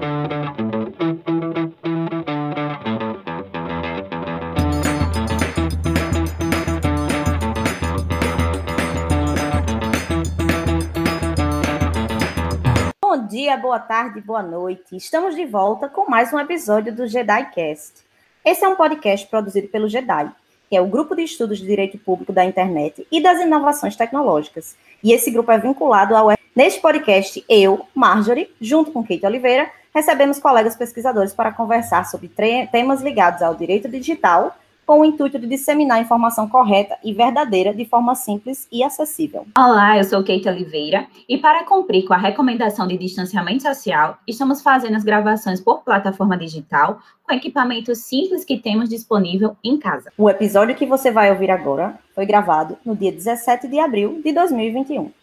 Bom dia, boa tarde, boa noite. Estamos de volta com mais um episódio do JediCast. Esse é um podcast produzido pelo JEDI, que é o grupo de estudos de direito público da internet e das inovações tecnológicas. E esse grupo é vinculado ao. Neste podcast, eu, Marjorie, junto com Kate Oliveira, recebemos colegas pesquisadores para conversar sobre temas ligados ao direito digital com o intuito de disseminar informação correta e verdadeira de forma simples e acessível. Olá, eu sou Kate Oliveira e para cumprir com a recomendação de distanciamento social, estamos fazendo as gravações por plataforma digital com equipamentos simples que temos disponível em casa. O episódio que você vai ouvir agora foi gravado no dia 17 de abril de 2021.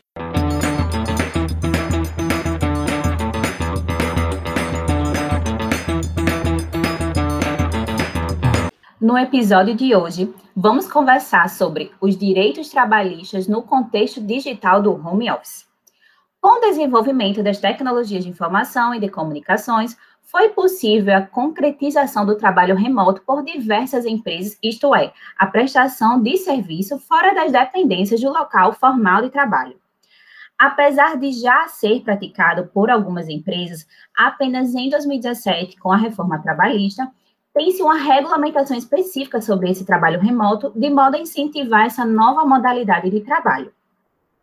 No episódio de hoje, vamos conversar sobre os direitos trabalhistas no contexto digital do home office. Com o desenvolvimento das tecnologias de informação e de comunicações, foi possível a concretização do trabalho remoto por diversas empresas, isto é, a prestação de serviço fora das dependências do local formal de trabalho. Apesar de já ser praticado por algumas empresas, apenas em 2017, com a reforma trabalhista, tem-se uma regulamentação específica sobre esse trabalho remoto, de modo a incentivar essa nova modalidade de trabalho.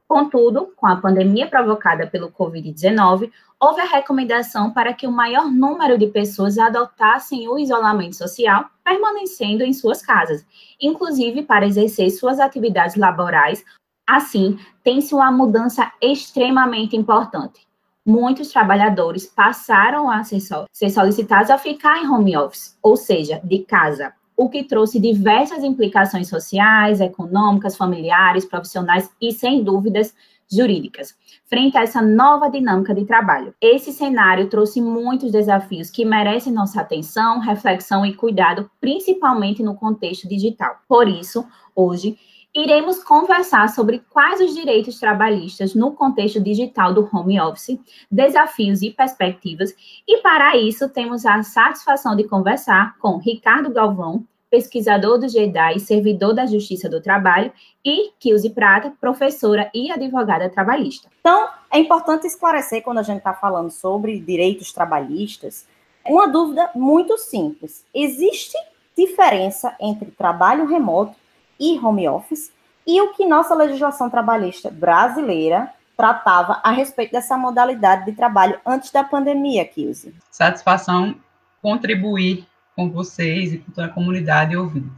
Contudo, com a pandemia provocada pelo Covid-19, houve a recomendação para que o maior número de pessoas adotassem o isolamento social, permanecendo em suas casas, inclusive para exercer suas atividades laborais. Assim, tem-se uma mudança extremamente importante muitos trabalhadores passaram a ser, ser solicitados a ficar em home office, ou seja, de casa, o que trouxe diversas implicações sociais, econômicas, familiares, profissionais e, sem dúvidas, jurídicas, frente a essa nova dinâmica de trabalho. Esse cenário trouxe muitos desafios que merecem nossa atenção, reflexão e cuidado, principalmente no contexto digital. Por isso, hoje, iremos conversar sobre quais os direitos trabalhistas no contexto digital do home office, desafios e perspectivas, e para isso temos a satisfação de conversar com Ricardo Galvão, pesquisador do GEDAI, servidor da Justiça do Trabalho, e Kilze Prata, professora e advogada trabalhista. Então, é importante esclarecer quando a gente está falando sobre direitos trabalhistas, uma dúvida muito simples. Existe diferença entre trabalho remoto e home office, e o que nossa legislação trabalhista brasileira tratava a respeito dessa modalidade de trabalho antes da pandemia, Kilze. Satisfação contribuir com vocês e com toda a comunidade ouvinte.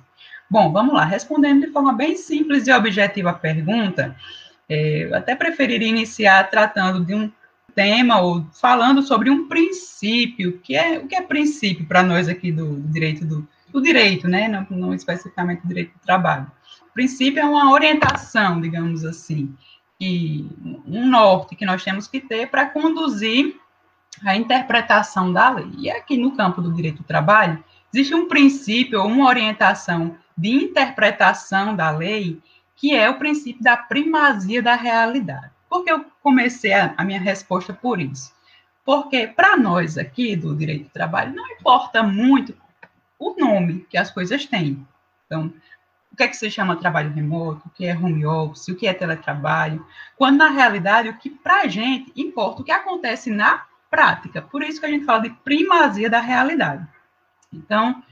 Bom, vamos lá, respondendo de forma bem simples e objetiva a pergunta, é, eu até preferiria iniciar tratando de um tema ou falando sobre um princípio, que é o que é princípio para nós aqui do direito do, do direito, né? Não, não especificamente do direito do trabalho. O princípio é uma orientação, digamos assim, e um norte que nós temos que ter para conduzir a interpretação da lei. E aqui no campo do direito do trabalho, existe um princípio ou uma orientação de interpretação da lei, que é o princípio da primazia da realidade. Por que eu comecei a, a minha resposta por isso? Porque para nós aqui do direito do trabalho não importa muito o nome que as coisas têm. Então, o que é que se chama trabalho remoto, o que é home office, o que é teletrabalho, quando na realidade o que para a gente importa o que acontece na prática. Por isso que a gente fala de primazia da realidade. Então,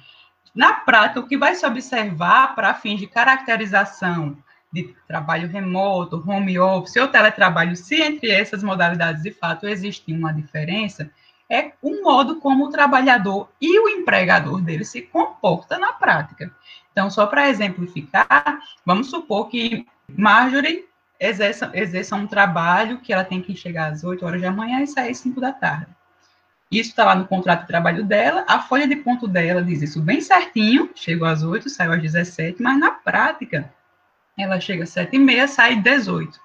na prática, o que vai se observar para fins de caracterização de trabalho remoto, home office ou teletrabalho, se entre essas modalidades de fato existe uma diferença, é o modo como o trabalhador e o empregador dele se comporta na prática. Então, só para exemplificar, vamos supor que Marjorie exerça, exerça um trabalho que ela tem que chegar às 8 horas da manhã e sair às 5 da tarde. Isso está lá no contrato de trabalho dela, a folha de ponto dela diz isso bem certinho, chegou às 8, saiu às 17, mas na prática, ela chega às 7 e meia, sai às 18.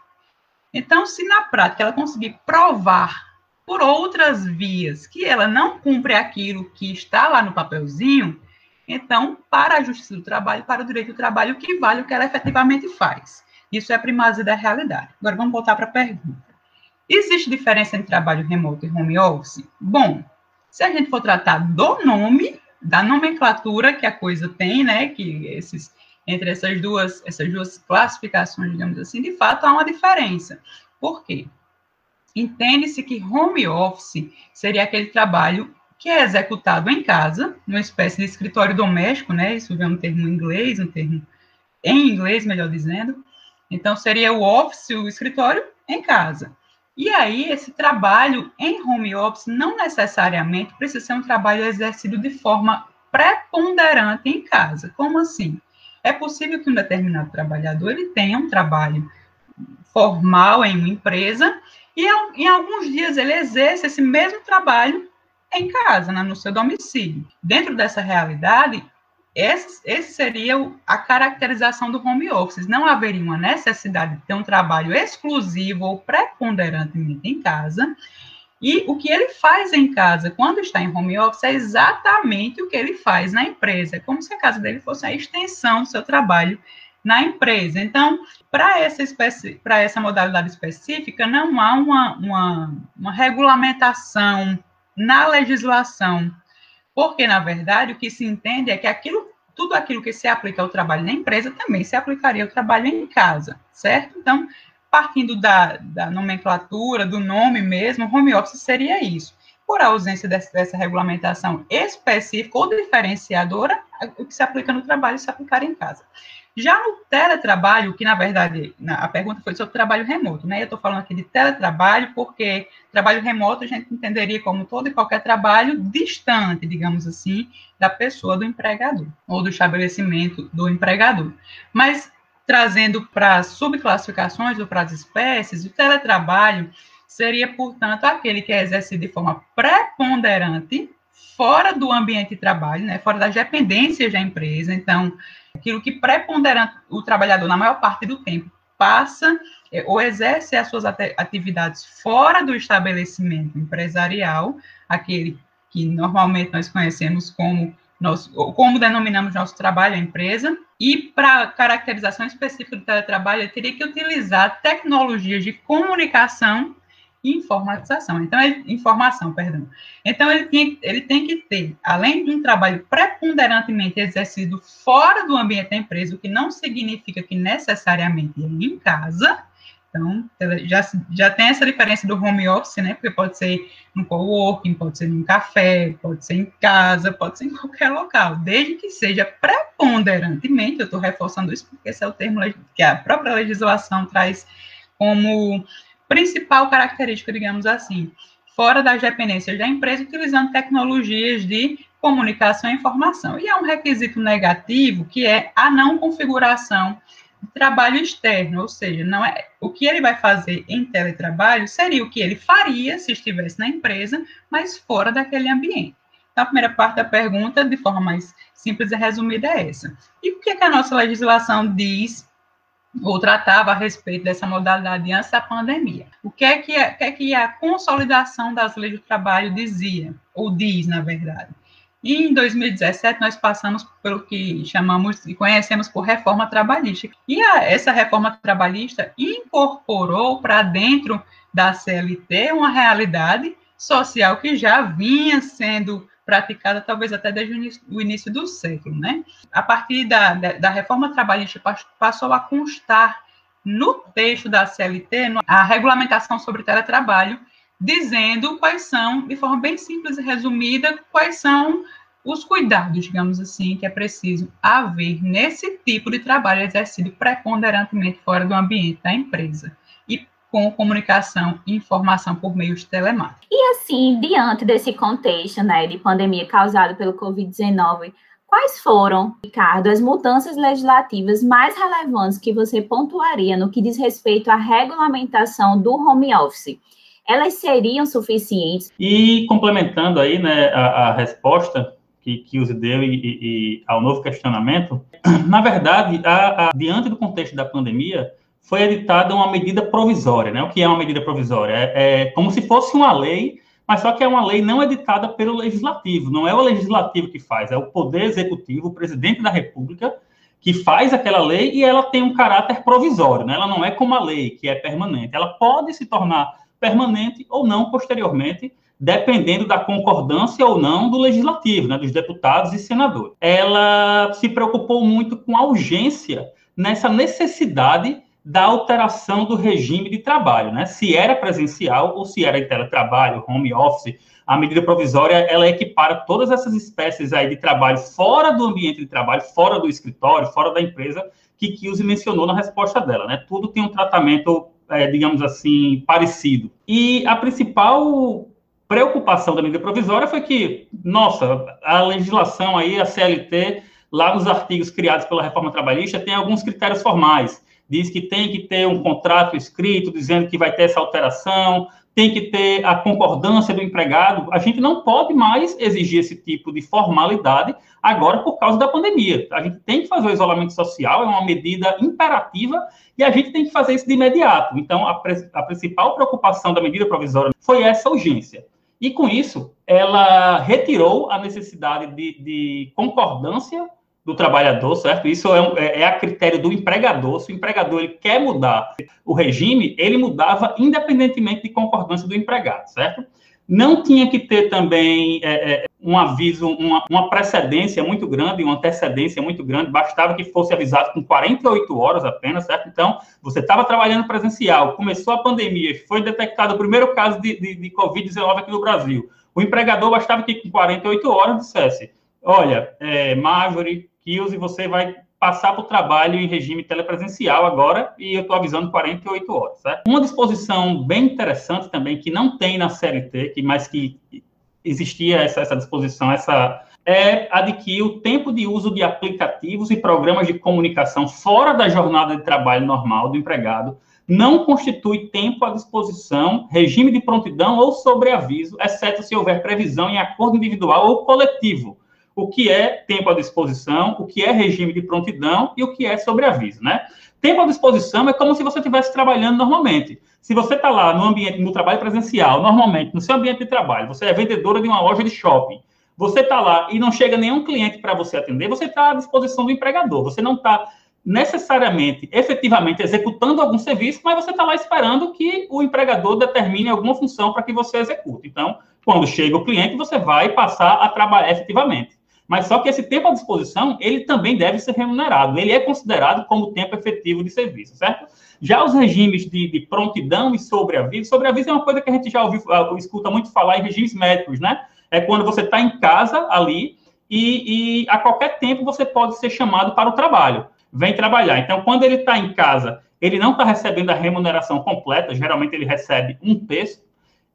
Então, se na prática ela conseguir provar por outras vias, que ela não cumpre aquilo que está lá no papelzinho, então, para a justiça do trabalho, para o direito do trabalho, o que vale o que ela efetivamente faz. Isso é a primazia da realidade. Agora, vamos voltar para a pergunta. Existe diferença entre trabalho remoto e home office? Bom, Se a gente for tratar do nome, da nomenclatura que a coisa tem, né, que esses entre essas duas essas duas classificações, digamos assim, de fato há uma diferença. Por quê? Entende-se que home office seria aquele trabalho que é executado em casa, numa espécie de escritório doméstico, né? Isso vem um termo em inglês, um termo em inglês, melhor dizendo. Então, seria o office, o escritório, em casa. E aí, esse trabalho em home office não necessariamente precisa ser um trabalho exercido de forma preponderante em casa. Como assim? É possível que um determinado trabalhador ele tenha um trabalho formal em uma empresa e em alguns dias ele exerce esse mesmo trabalho em casa, né, no seu domicílio. Dentro dessa realidade, esse, esse seria a caracterização do home office. Não haveria uma necessidade de ter um trabalho exclusivo ou preponderantemente em casa. E o que ele faz em casa, quando está em home office, é exatamente o que ele faz na empresa. É como se a casa dele fosse a extensão do seu trabalho na empresa. Então, para essa espécie, para essa modalidade específica, não há uma, uma, uma regulamentação na legislação, porque, na verdade, o que se entende é que aquilo, tudo aquilo que se aplica ao trabalho na empresa também se aplicaria ao trabalho em casa, certo? Então, partindo da, da nomenclatura, do nome mesmo, home office seria isso. Por ausência dessa, dessa regulamentação específica ou diferenciadora, o que se aplica no trabalho se aplicar em casa. Já no teletrabalho, que na verdade a pergunta foi sobre trabalho remoto, né? Eu estou falando aqui de teletrabalho porque trabalho remoto a gente entenderia como todo e qualquer trabalho distante, digamos assim, da pessoa do empregador ou do estabelecimento do empregador. Mas trazendo para subclassificações ou para as espécies, o teletrabalho seria, portanto, aquele que é exercido de forma preponderante fora do ambiente de trabalho, né, fora das dependências da empresa. Então, aquilo que prepondera o trabalhador na maior parte do tempo passa é, ou exerce as suas atividades fora do estabelecimento empresarial, aquele que normalmente nós conhecemos como nosso, como denominamos nosso trabalho, a empresa, e para caracterização específica do teletrabalho, ele teria que utilizar tecnologias de comunicação informatização. Então, ele, informação, perdão. Então, ele tem, ele tem que ter, além de um trabalho preponderantemente exercido fora do ambiente da empresa, o que não significa que necessariamente é em casa. Então, já, já tem essa diferença do home office, né? Porque pode ser no coworking, pode ser num café, pode ser em casa, pode ser em qualquer local, desde que seja preponderantemente, eu estou reforçando isso porque esse é o termo que a própria legislação traz como principal característica, digamos assim, fora das dependências da empresa, utilizando tecnologias de comunicação e informação. E é um requisito negativo que é a não configuração de trabalho externo, ou seja, não é o que ele vai fazer em teletrabalho seria o que ele faria se estivesse na empresa, mas fora daquele ambiente. Então, a primeira parte da pergunta, de forma mais simples e resumida, é essa. E o que, é que a nossa legislação diz ou tratava a respeito dessa modalidade antes da pandemia. O que é que, a, que, é que a consolidação das leis do trabalho dizia, ou diz, na verdade? E em 2017, nós passamos pelo que chamamos e conhecemos por reforma trabalhista. E a, essa reforma trabalhista incorporou para dentro da CLT uma realidade social que já vinha sendo praticada talvez até desde o início do século, né? A partir da, da reforma trabalhista passou a constar no texto da CLT a regulamentação sobre teletrabalho, dizendo quais são, de forma bem simples e resumida, quais são os cuidados, digamos assim, que é preciso haver nesse tipo de trabalho exercido preponderantemente fora do ambiente da empresa com comunicação e informação por meios telemáticos. E assim, diante desse contexto né, de pandemia causado pelo Covid-19, quais foram, Ricardo, as mudanças legislativas mais relevantes que você pontuaria no que diz respeito à regulamentação do home office? Elas seriam suficientes? E complementando aí né, a, a resposta que, que o deu e, e, e, ao novo questionamento, na verdade, a, a, diante do contexto da pandemia, foi editada uma medida provisória, né? O que é uma medida provisória? É, é, como se fosse uma lei, mas só que é uma lei não editada pelo legislativo. Não é o legislativo que faz, é o poder executivo, o presidente da República, que faz aquela lei e ela tem um caráter provisório, né? Ela não é como a lei, que é permanente. Ela pode se tornar permanente ou não posteriormente, dependendo da concordância ou não do legislativo, né, dos deputados e senadores. Ela se preocupou muito com a urgência nessa necessidade da alteração do regime de trabalho, né? Se era presencial ou se era em teletrabalho, home office, a medida provisória ela equipara todas essas espécies aí de trabalho fora do ambiente de trabalho, fora do escritório, fora da empresa, que Kielce mencionou na resposta dela, né? Tudo tem um tratamento, é, digamos assim, parecido. E a principal preocupação da medida provisória foi que, nossa, a legislação aí, a CLT, lá nos artigos criados pela reforma trabalhista, tem alguns critérios formais. Diz que tem que ter um contrato escrito dizendo que vai ter essa alteração, tem que ter a concordância do empregado. A gente não pode mais exigir esse tipo de formalidade agora por causa da pandemia. A gente tem que fazer o isolamento social, é uma medida imperativa e a gente tem que fazer isso de imediato. Então, a, a principal preocupação da medida provisória foi essa urgência. E com isso, ela retirou a necessidade de, de concordância do trabalhador, certo? Isso é, um, é, é, a critério do empregador. Se o empregador ele quer mudar o regime, ele mudava independentemente de concordância do empregado, certo? Não tinha que ter também é, é, um aviso, uma, uma, precedência muito grande, uma antecedência muito grande, bastava que fosse avisado com 48 horas apenas, certo? Então, você estava trabalhando presencial, começou a pandemia, foi detectado o primeiro caso de, de, de Covid-19 aqui no Brasil. O empregador bastava que com 48 horas dissesse: olha, é, Marjorie, Kills, você vai passar para o trabalho em regime telepresencial agora, e eu estou avisando 48 horas, certo? Uma disposição bem interessante também, que não tem na CLT, que, mas que existia essa, essa disposição, essa é a de que o tempo de uso de aplicativos e programas de comunicação fora da jornada de trabalho normal do empregado não constitui tempo à disposição, regime de prontidão ou sobreaviso, exceto se houver previsão em acordo individual ou coletivo, o que é tempo à disposição, o que é regime de prontidão e o que é sobreaviso, né? Tempo à disposição é como se você estivesse trabalhando normalmente. Se você está lá no ambiente, no trabalho presencial, normalmente, no seu ambiente de trabalho, você é vendedora de uma loja de shopping, você está lá e não chega nenhum cliente para você atender, você está à disposição do empregador. Você não está necessariamente, efetivamente, executando algum serviço, mas você está lá esperando que o empregador determine alguma função para que você execute. Então, quando chega o cliente, você vai passar a trabalhar efetivamente. Mas só que esse tempo à disposição, ele também deve ser remunerado. Ele é considerado como tempo efetivo de serviço, certo? Já os regimes de, de prontidão e sobreaviso, sobreaviso é uma coisa que a gente já ouviu, ah, escuta muito falar em regimes médicos, né? É quando você está em casa ali e, e a qualquer tempo você pode ser chamado para o trabalho. Vem trabalhar. Então, quando ele está em casa, ele não está recebendo a remuneração completa, geralmente ele recebe um terço,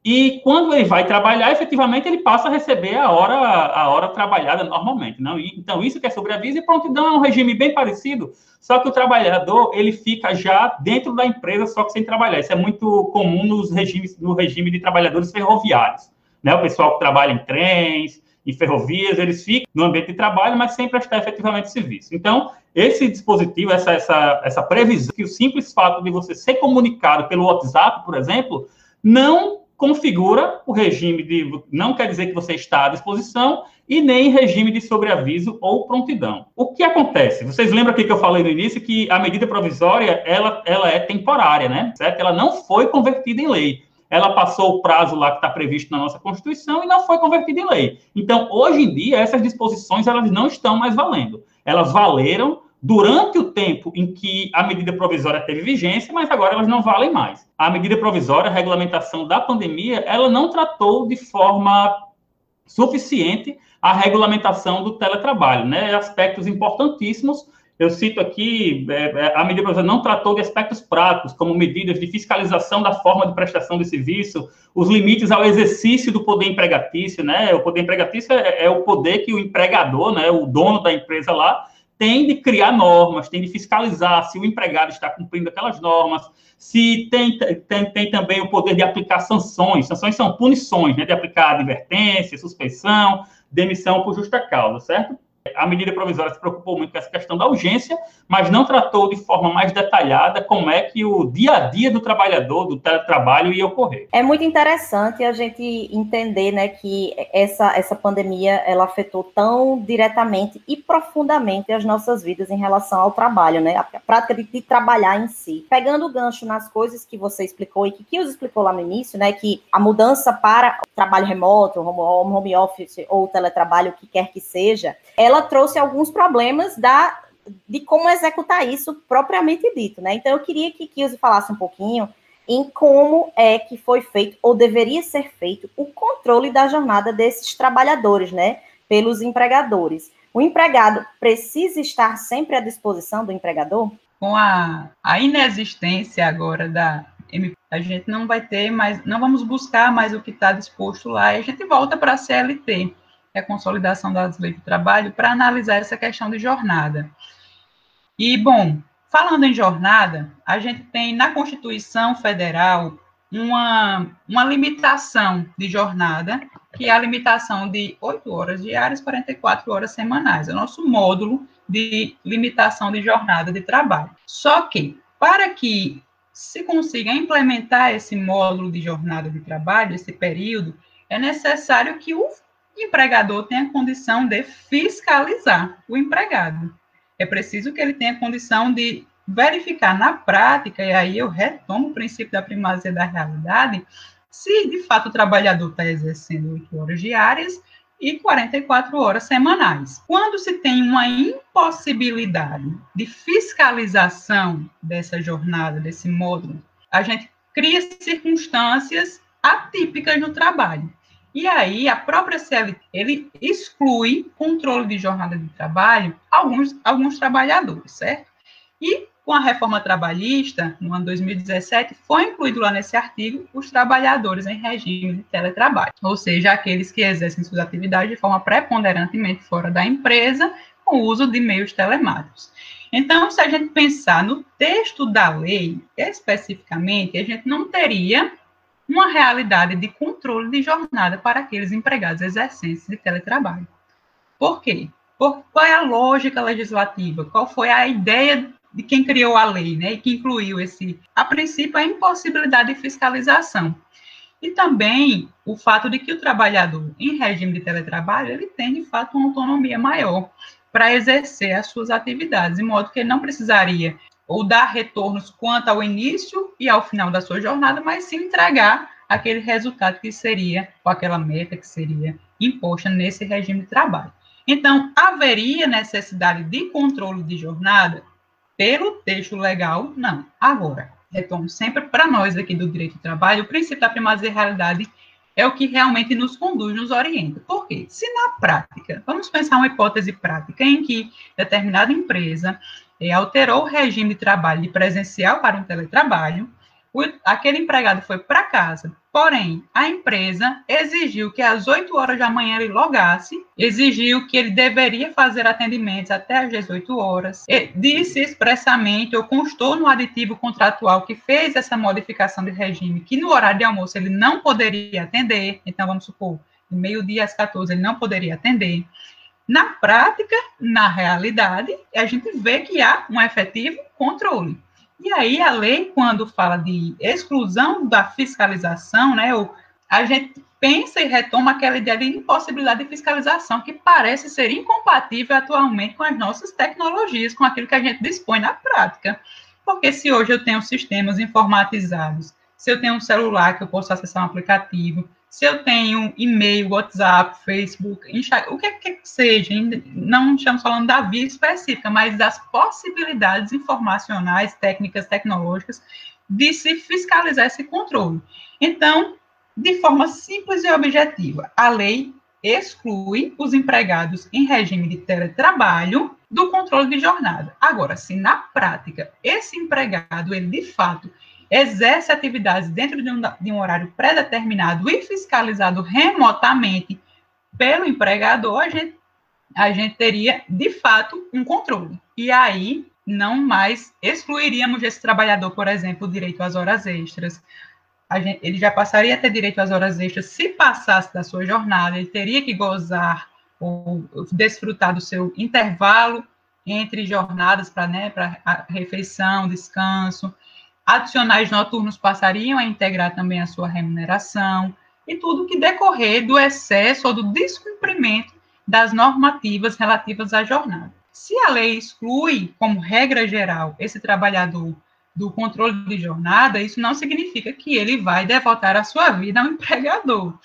e quando ele vai trabalhar, efetivamente ele passa a receber a hora, a hora trabalhada normalmente. Não? então, isso que é sobreaviso e prontidão é um regime bem parecido, só que o trabalhador ele fica já dentro da empresa, só que sem trabalhar. Isso é muito comum nos regimes, no regime de trabalhadores ferroviários. Né? O pessoal que trabalha em trens, em ferrovias, eles ficam no ambiente de trabalho, mas sem prestar efetivamente serviço. Então, esse dispositivo, essa, essa, essa previsão, que o simples fato de você ser comunicado pelo WhatsApp, por exemplo, não configura o regime de. Não quer dizer que você está à disposição e nem regime de sobreaviso ou prontidão. O que acontece? Vocês lembram aqui que eu falei no início que a medida provisória ela, ela é temporária, né? Certo? Ela não foi convertida em lei. Ela passou o prazo lá que está previsto na nossa Constituição e não foi convertida em lei. Então, hoje em dia, essas disposições elas não estão mais valendo. Elas valeram durante o tempo em que a medida provisória teve vigência, mas agora elas não valem mais. A medida provisória, a regulamentação da pandemia, ela não tratou de forma suficiente a regulamentação do teletrabalho, né? Aspectos importantíssimos. Eu cito aqui, é, é, a medida provisória não tratou de aspectos práticos, como medidas de fiscalização da forma de prestação de serviço, os limites ao exercício do poder empregatício, né? O poder empregatício é, é o poder que o empregador, né, o dono da empresa lá, tem de criar normas, tem de fiscalizar se o empregado está cumprindo aquelas normas, se tem, tem, tem também o poder de aplicar sanções. Sanções são punições, né, de aplicar advertência, suspensão, demissão por justa causa, certo? A medida provisória se preocupou muito com essa questão da urgência, mas não tratou de forma mais detalhada como é que o dia a dia do trabalhador, do teletrabalho ia ocorrer. É muito interessante a gente entender, né, que essa, essa pandemia, ela afetou tão diretamente e profundamente as nossas vidas em relação ao trabalho, né, a prática de, de trabalhar em si. Pegando o gancho nas coisas que você explicou e que Kios explicou lá no início, né, que a mudança para trabalho remoto, home, home office ou teletrabalho, o que quer que seja, ela trouxe alguns problemas da de como executar isso propriamente dito, né? Então eu queria que Kios falasse um pouquinho em como é que foi feito ou deveria ser feito o controle da jornada desses trabalhadores, né, pelos empregadores. O empregado precisa estar sempre à disposição do empregador? Com a, a inexistência agora da a gente não vai ter mais, não vamos buscar mais o que está disposto lá, e a gente volta para a CLT, é a consolidação das leis do trabalho, para analisar essa questão de jornada. E, bom, falando em jornada, a gente tem na Constituição Federal uma, uma limitação de jornada, que é a limitação de 8 horas diárias, 44 horas semanais. É o nosso módulo de limitação de jornada de trabalho. Só que, para que se consiga implementar esse módulo de jornada de trabalho, esse período, é necessário que o empregador tenha condição de fiscalizar o empregado. É preciso que ele tenha condição de verificar na prática, e aí eu retomo o princípio da primazia da realidade, se de fato o trabalhador está exercendo oito horas diárias e 44 horas semanais. Quando se tem uma impossibilidade de fiscalização dessa jornada, desse módulo, a gente cria circunstâncias atípicas no trabalho. E aí, a própria CLT, ele exclui controle de jornada de trabalho alguns, alguns trabalhadores, certo? E com a reforma trabalhista, no ano 2017, foi incluído lá nesse artigo os trabalhadores em regime de teletrabalho, ou seja, aqueles que exercem suas atividades de forma preponderantemente fora da empresa, com o uso de meios telemáticos. Então, se a gente pensar no texto da lei, especificamente, a gente não teria uma realidade de controle de jornada para aqueles empregados exercentes de teletrabalho. Por quê? Por, qual é a lógica legislativa? Qual foi a ideia de quem criou a lei, né, e que incluiu esse, a princípio, a impossibilidade de fiscalização. E também o fato de que o trabalhador em regime de teletrabalho, ele tem, de fato, uma autonomia maior para exercer as suas atividades, de modo que ele não precisaria ou dar retornos quanto ao início e ao final da sua jornada, mas sim entregar aquele resultado que seria, ou aquela meta que seria imposta nesse regime de trabalho. Então, haveria necessidade de controle de jornada pelo texto legal, não. Agora, retorno sempre para nós aqui do direito do trabalho, o princípio da primazia da realidade é o que realmente nos conduz, nos orienta. Por quê? Se na prática, vamos pensar uma hipótese prática em que determinada empresa alterou o regime de trabalho presencial para um teletrabalho, o, aquele empregado foi para casa, porém, a empresa exigiu que às 8 horas da manhã ele logasse, exigiu que ele deveria fazer atendimentos até às 18 horas, disse expressamente ou constou no aditivo contratual que fez essa modificação de regime, que no horário de almoço ele não poderia atender, então vamos supor, meio-dia às 14 ele não poderia atender. Na prática, na realidade, a gente vê que há um efetivo controle. E aí, a lei, quando fala de exclusão da fiscalização, né, a gente pensa e retoma aquela ideia de impossibilidade de fiscalização, que parece ser incompatível atualmente com as nossas tecnologias, com aquilo que a gente dispõe na prática. Porque se hoje eu tenho sistemas informatizados, se eu tenho um celular que eu posso acessar um aplicativo, se eu tenho e-mail, WhatsApp, Facebook, Instagram, o que que seja, não estamos falando da via específica, mas das possibilidades informacionais, técnicas, tecnológicas, de se fiscalizar esse controle. Então, de forma simples e objetiva, a lei exclui os empregados em regime de teletrabalho do controle de jornada. Agora, se na prática esse empregado, ele de fato exerce atividades dentro de um, de um horário pré-determinado e fiscalizado remotamente pelo empregador, a gente, a gente teria, de fato, um controle. E aí, não mais excluiríamos esse trabalhador, por exemplo, o direito às horas extras. Gente, ele já passaria a ter direito às horas extras se passasse da sua jornada, ele teria que gozar ou desfrutar do seu intervalo entre jornadas para né, refeição, descanso. Adicionais noturnos passariam a integrar também a sua remuneração e tudo que decorrer do excesso ou do descumprimento das normativas relativas à jornada. Se a lei exclui, como regra geral, esse trabalhador do controle de jornada, isso não significa que ele vai devotar a sua vida ao empregador,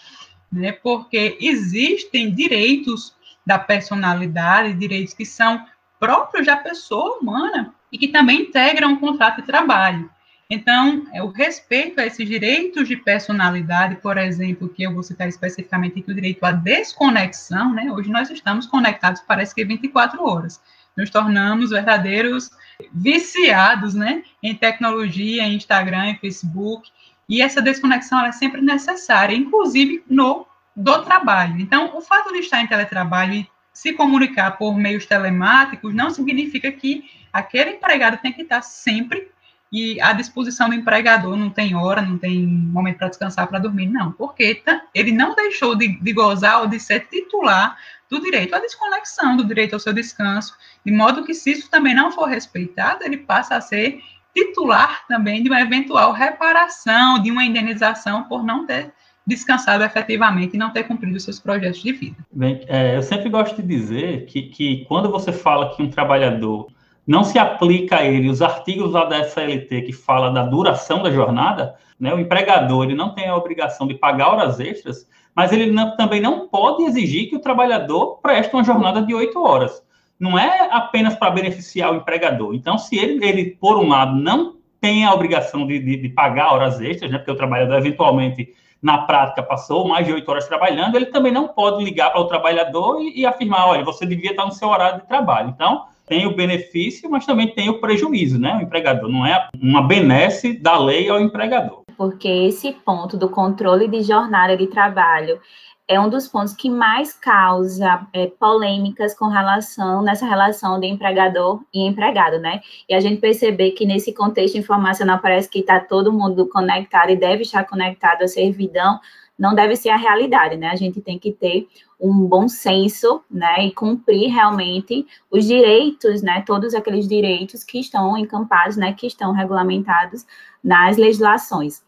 né? Porque existem direitos da personalidade, direitos que são próprios da pessoa humana e que também integram o contrato de trabalho. Então, é, o respeito a esses direitos de personalidade, por exemplo, que eu vou citar especificamente aqui o direito à desconexão, né? Hoje nós estamos conectados, parece que 24 horas. Nos tornamos verdadeiros viciados, né? Em tecnologia, em Instagram, em Facebook. E essa desconexão é sempre necessária, inclusive no do trabalho. Então, o fato de estar em teletrabalho e se comunicar por meios telemáticos não significa que aquele empregado tem que estar sempre e à disposição do empregador, não tem hora, não tem momento para descansar, para dormir, não, porque ele não deixou de, de, gozar ou de ser titular do direito à desconexão, do direito ao seu descanso, de modo que, se isso também não for respeitado, ele passa a ser titular também de uma eventual reparação, de uma indenização por não ter descansado efetivamente e não ter cumprido seus projetos de vida. Bem, é, eu sempre gosto de dizer que, que quando você fala que um trabalhador não se aplica a ele os artigos lá da SLT que fala da duração da jornada, né, o empregador ele não tem a obrigação de pagar horas extras, mas ele não, também não pode exigir que o trabalhador preste uma jornada de oito horas. Não é apenas para beneficiar o empregador. Então, se ele, ele, por um lado, não tem a obrigação de, de, de pagar horas extras, né, porque o trabalhador eventualmente na prática passou mais de oito horas trabalhando, ele também não pode ligar para o trabalhador e, e, afirmar, olha, você devia estar no seu horário de trabalho. Então, tem o benefício, mas também tem o prejuízo, né? O empregador não é uma benesse da lei ao empregador. Porque esse ponto do controle de jornada de trabalho é um dos pontos que mais causa é, polêmicas com relação nessa relação de empregador e empregado, né? E a gente perceber que nesse contexto informacional parece que está todo mundo conectado e deve estar conectado à servidão, não deve ser a realidade, né? A gente tem que ter um bom senso, né, e cumprir realmente os direitos, né, todos aqueles direitos que estão encampados, né, que estão regulamentados nas legislações.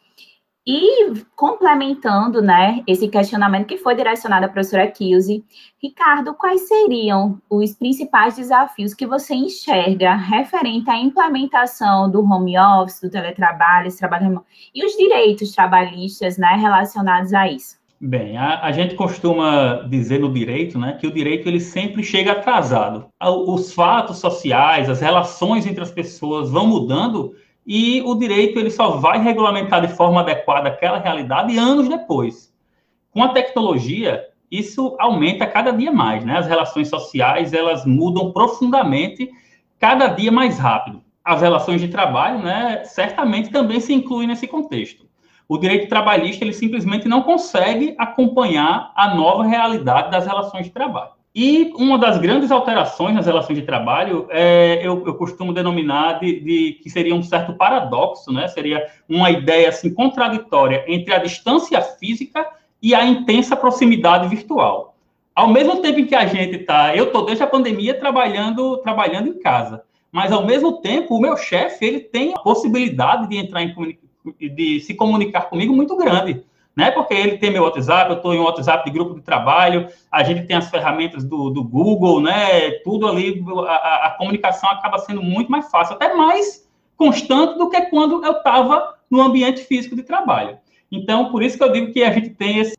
E complementando, né, esse questionamento que foi direcionado à professora Kilze, Ricardo, quais seriam os principais desafios que você enxerga referente à implementação do home office, do teletrabalho, esse trabalho remoto, e os direitos trabalhistas, né, relacionados a isso? Bem, a, a, gente costuma dizer no direito, né, que o direito ele sempre chega atrasado. Os fatos sociais, as relações entre as pessoas vão mudando e o direito ele só vai regulamentar de forma adequada aquela realidade anos depois. Com a tecnologia, isso aumenta cada dia mais, né? As relações sociais, elas mudam profundamente cada dia mais rápido. As relações de trabalho, né, certamente também se incluem nesse contexto o direito trabalhista ele simplesmente não consegue acompanhar a nova realidade das relações de trabalho. E uma das grandes alterações nas relações de trabalho, é, eu, eu, costumo denominar de, de, que seria um certo paradoxo, né? Seria uma ideia assim contraditória entre a distância física e a intensa proximidade virtual. Ao mesmo tempo em que a gente está, eu estou desde a pandemia trabalhando, trabalhando em casa, mas ao mesmo tempo o meu chefe ele tem a possibilidade de entrar em, de se comunicar comigo muito grande, né? Porque ele tem meu WhatsApp, eu estou em um WhatsApp de grupo de trabalho, a gente tem as ferramentas do, do Google, né? Tudo ali, a, a, comunicação acaba sendo muito mais fácil, até mais constante do que quando eu estava no ambiente físico de trabalho. Então, por isso que eu digo que a gente tem esse,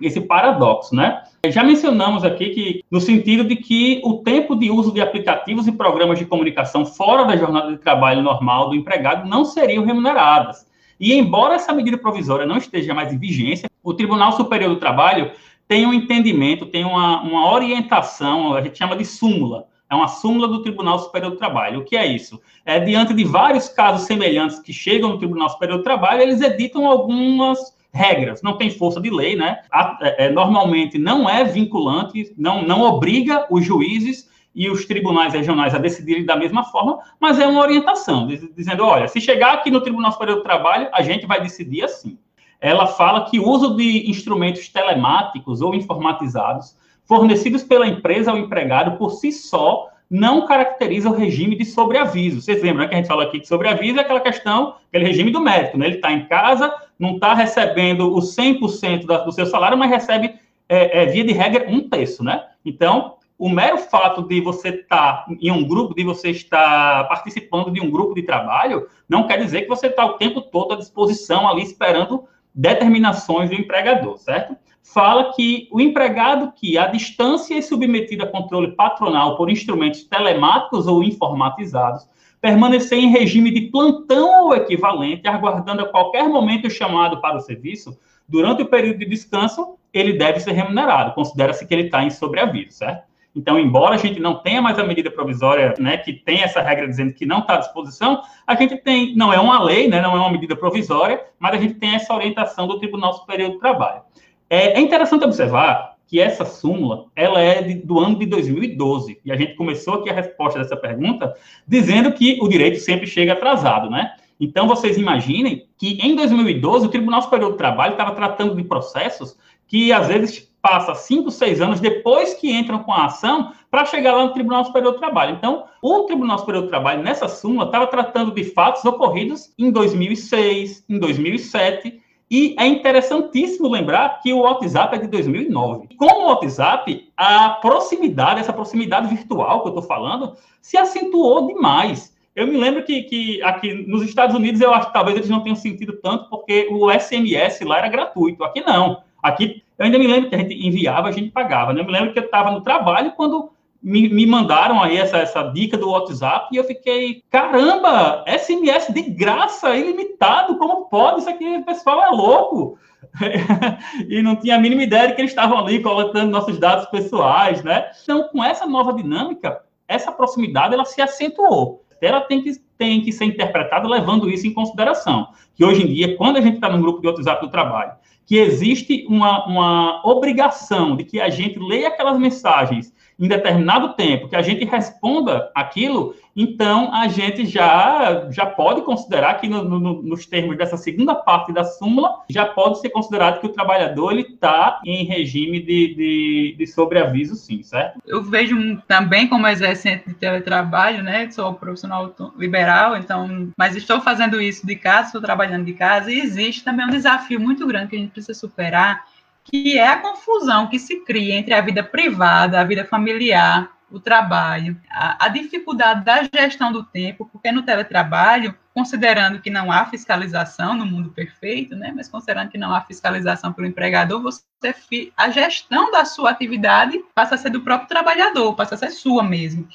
esse paradoxo, né? Já mencionamos aqui que, no sentido de que o tempo de uso de aplicativos e programas de comunicação fora da jornada de trabalho normal do empregado não seriam remuneradas. E embora essa medida provisória não esteja mais em vigência, o Tribunal Superior do Trabalho tem um entendimento, tem uma, uma orientação, a gente chama de súmula, é uma súmula do Tribunal Superior do Trabalho. O que é isso? É diante de vários casos semelhantes que chegam no Tribunal Superior do Trabalho, eles editam algumas regras, não tem força de lei, né? É, é, normalmente não é vinculante, não, não obriga os juízes e os tribunais regionais a decidirem da mesma forma, mas é uma orientação, dizendo, olha, se chegar aqui no Tribunal Superior do Trabalho, a gente vai decidir assim. Ela fala que o uso de instrumentos telemáticos ou informatizados fornecidos pela empresa ao empregado por si só não caracteriza o regime de sobreaviso. Vocês lembram né, que a gente falou aqui que sobreaviso é aquela questão, aquele regime do médico, né? Ele está em casa, não está recebendo o 100% do seu salário, mas recebe, é, é, via de regra, um terço, né? Então, o mero fato de você estar tá em um grupo, de você estar participando de um grupo de trabalho, não quer dizer que você está o tempo todo à disposição ali esperando determinações do empregador, certo? Fala que o empregado que, à distância e submetido a controle patronal por instrumentos telemáticos ou informatizados, permanecer em regime de plantão ou equivalente, aguardando a qualquer momento chamado para o serviço, durante o período de descanso, ele deve ser remunerado. Considera-se que ele está em sobreaviso, certo? Então, embora a gente não tenha mais a medida provisória, né, que tem essa regra dizendo que não está à disposição, a gente tem, não é uma lei, né, não é uma medida provisória, mas a gente tem essa orientação do Tribunal Superior do Trabalho. É, é interessante observar que essa súmula, ela é de, do ano de 2012, e a gente começou aqui a resposta dessa pergunta dizendo que o direito sempre chega atrasado, né? Então, vocês imaginem que em 2012 o Tribunal Superior do Trabalho estava tratando de processos que às vezes passa cinco, seis anos depois que entram com a ação para chegar lá no Tribunal Superior do Trabalho. Então, o Tribunal Superior do Trabalho, nessa súmula, estava tratando de fatos ocorridos em 2006, em 2007, e é interessantíssimo lembrar que o WhatsApp é de 2009. Com o WhatsApp, a proximidade, essa proximidade virtual que eu estou falando, se acentuou demais. Eu me lembro que, que aqui nos Estados Unidos, eu acho que talvez eles não tenham sentido tanto, porque o SMS lá era gratuito. Aqui não. Aqui, eu ainda me lembro que a gente enviava, a gente pagava. Né? Eu me lembro que eu estava no trabalho quando me, me, mandaram aí essa, essa dica do WhatsApp e eu fiquei, caramba, SMS de graça, ilimitado, como pode? Isso aqui, o pessoal é louco. e não tinha a mínima ideia de que eles estavam ali coletando nossos dados pessoais, né? Então, com essa nova dinâmica, essa proximidade, ela se acentuou. Ela tem que, tem que ser interpretada levando isso em consideração. Que hoje em dia, quando a gente está num grupo de WhatsApp do trabalho que existe uma, uma obrigação de que a gente leia aquelas mensagens em determinado tempo, que a gente responda aquilo, então a gente já, já pode considerar que no, no, nos termos dessa segunda parte da súmula, já pode ser considerado que o trabalhador está em regime de, de, de, sobreaviso, sim, certo? Eu vejo também como exercente de teletrabalho, né? Sou profissional liberal, então, mas estou fazendo isso de casa, estou trabalhando de casa, e existe também um desafio muito grande que a gente precisa superar, que é a confusão que se cria entre a vida privada, a vida familiar, o trabalho, a, a, dificuldade da gestão do tempo, porque no teletrabalho, considerando que não há fiscalização no mundo perfeito, né, mas considerando que não há fiscalização pelo empregador, você a gestão da sua atividade passa a ser do próprio trabalhador, passa a ser sua mesmo.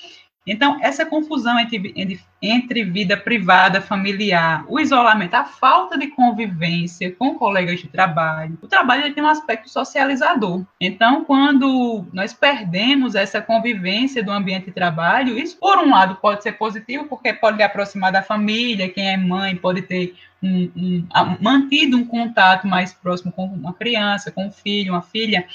Então, essa confusão entre, entre, vida privada, familiar, o isolamento, a falta de convivência com colegas de trabalho, o trabalho tem um aspecto socializador. Então, quando nós perdemos essa convivência do ambiente de trabalho, isso, por um lado, pode ser positivo, porque pode lhe aproximar da família, quem é mãe pode ter um, um, mantido um contato mais próximo com uma criança, com um filho, uma filha,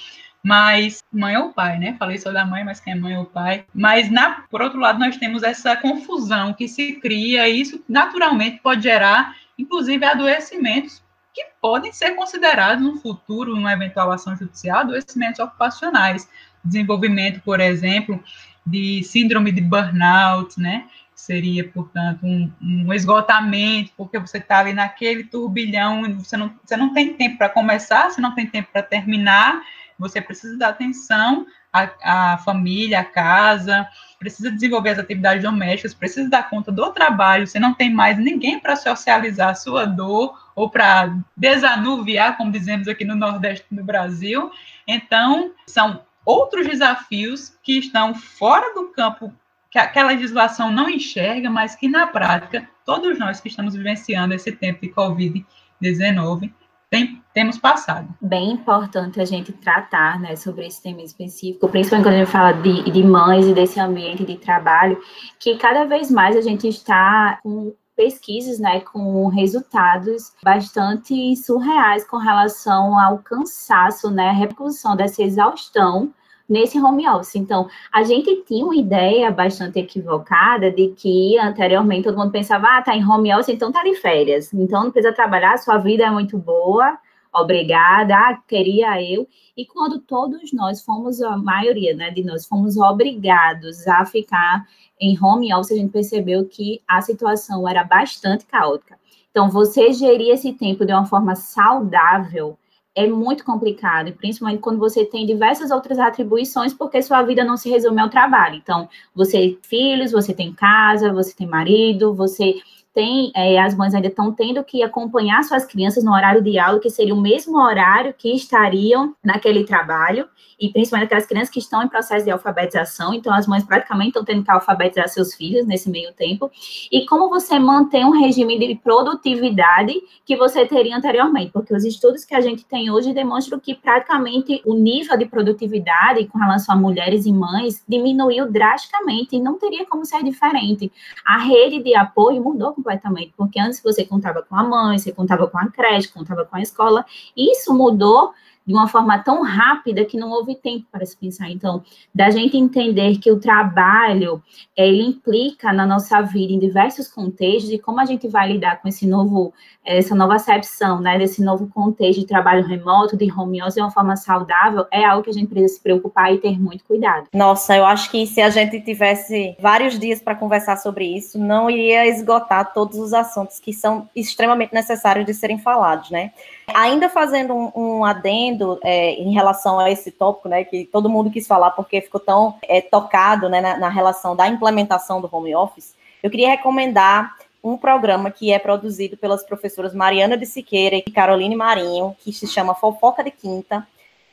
mas mãe ou pai, né? Falei só da mãe, mas quem é mãe ou pai. Mas, na, por outro lado, nós temos essa confusão que se cria, e isso naturalmente pode gerar, inclusive, adoecimentos que podem ser considerados no futuro, numa eventual ação judicial, adoecimentos ocupacionais. Desenvolvimento, por exemplo, de síndrome de burnout, né? Seria, portanto, um, um esgotamento, porque você está ali naquele turbilhão, você não, você não tem tempo para começar, você não tem tempo para terminar, você precisa dar atenção à, à família, à casa, precisa desenvolver as atividades domésticas, precisa dar conta do trabalho, você não tem mais ninguém para socializar a sua dor ou para desanuviar, como dizemos aqui no Nordeste do Brasil. Então, são outros desafios que estão fora do campo que a legislação não enxerga, mas que na prática todos nós que estamos vivenciando esse tempo de Covid-19 tem, temos passado. Bem importante a gente tratar né, sobre esse tema específico, principalmente quando a gente fala de, de mães e desse ambiente de trabalho, que cada vez mais a gente está com pesquisas, né, com resultados bastante surreais com relação ao cansaço, né, a repercussão dessa exaustão nesse home office. Então, a gente tinha uma ideia bastante equivocada de que anteriormente todo mundo pensava, ah, tá em home office, então tá de férias, então não precisa trabalhar, sua vida é muito boa, obrigada, ah, queria eu. E quando todos nós fomos, a maioria né, de nós, fomos obrigados a ficar em home office, a gente percebeu que a situação era bastante caótica. Então, você gerir esse tempo de uma forma saudável é muito complicado, principalmente quando você tem diversas outras atribuições, porque sua vida não se resume ao trabalho. Então, você tem filhos, você tem casa, você tem marido, você tem, é, as mães ainda estão tendo que acompanhar suas crianças no horário de aula, que seria o mesmo horário que estariam naquele trabalho, e principalmente aquelas crianças que estão em processo de alfabetização, então as mães praticamente estão tendo que alfabetizar seus filhos nesse meio tempo, e como você mantém um regime de produtividade que você teria anteriormente, porque os estudos que a gente tem hoje demonstram que praticamente o nível de produtividade com relação a mulheres e mães diminuiu drasticamente, e não teria como ser diferente. A rede de apoio mudou completamente, porque antes você contava com a mãe, você contava com a creche, contava com a escola, isso mudou de uma forma tão rápida que não houve tempo para se pensar. Então, da gente entender que o trabalho ele implica na nossa vida em diversos contextos e como a gente vai lidar com esse novo essa nova acepção, né, desse novo contexto de trabalho remoto, de home office de uma forma saudável, é algo que a gente precisa se preocupar e ter muito cuidado. Nossa, eu acho que se a gente tivesse vários dias para conversar sobre isso, não iria esgotar todos os assuntos que são extremamente necessários de serem falados, né? Ainda fazendo um, um adendo é, em relação a esse tópico, né, que todo mundo quis falar porque ficou tão é, tocado né, na, na relação da implementação do home office, eu queria recomendar um programa que é produzido pelas professoras Mariana de Siqueira e Caroline Marinho, que se chama Fofoca de Quinta.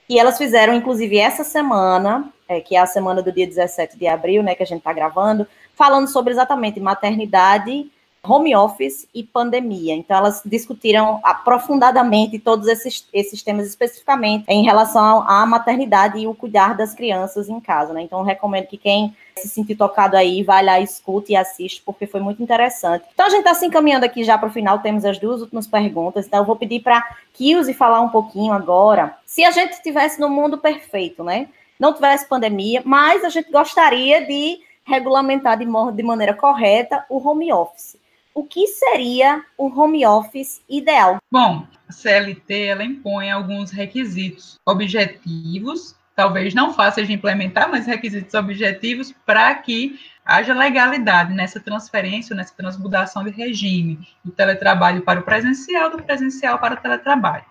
E elas fizeram, inclusive, essa semana, é, que é a semana do dia 17 de abril, né, que a gente está gravando, falando sobre exatamente maternidade home office e pandemia. Então, elas discutiram aprofundadamente todos esses, esses temas, especificamente em relação à maternidade e o cuidar das crianças em casa. Né? Então, recomendo que quem se sentir tocado aí, vai lá, escute e assiste, porque foi muito interessante. Então, a gente está se encaminhando aqui já para o final, temos as duas últimas perguntas. Então, eu vou pedir para Kilze falar um pouquinho agora. Se a gente estivesse no mundo perfeito, né? Não tivesse pandemia, mas a gente gostaria de regulamentar de, de maneira correta o home office o que seria o home office ideal? Bom, a CLT ela impõe alguns requisitos objetivos, talvez não fáceis de implementar, mas requisitos objetivos para que haja legalidade nessa transferência, nessa transmudação de regime do teletrabalho para o presencial, do presencial para o teletrabalho.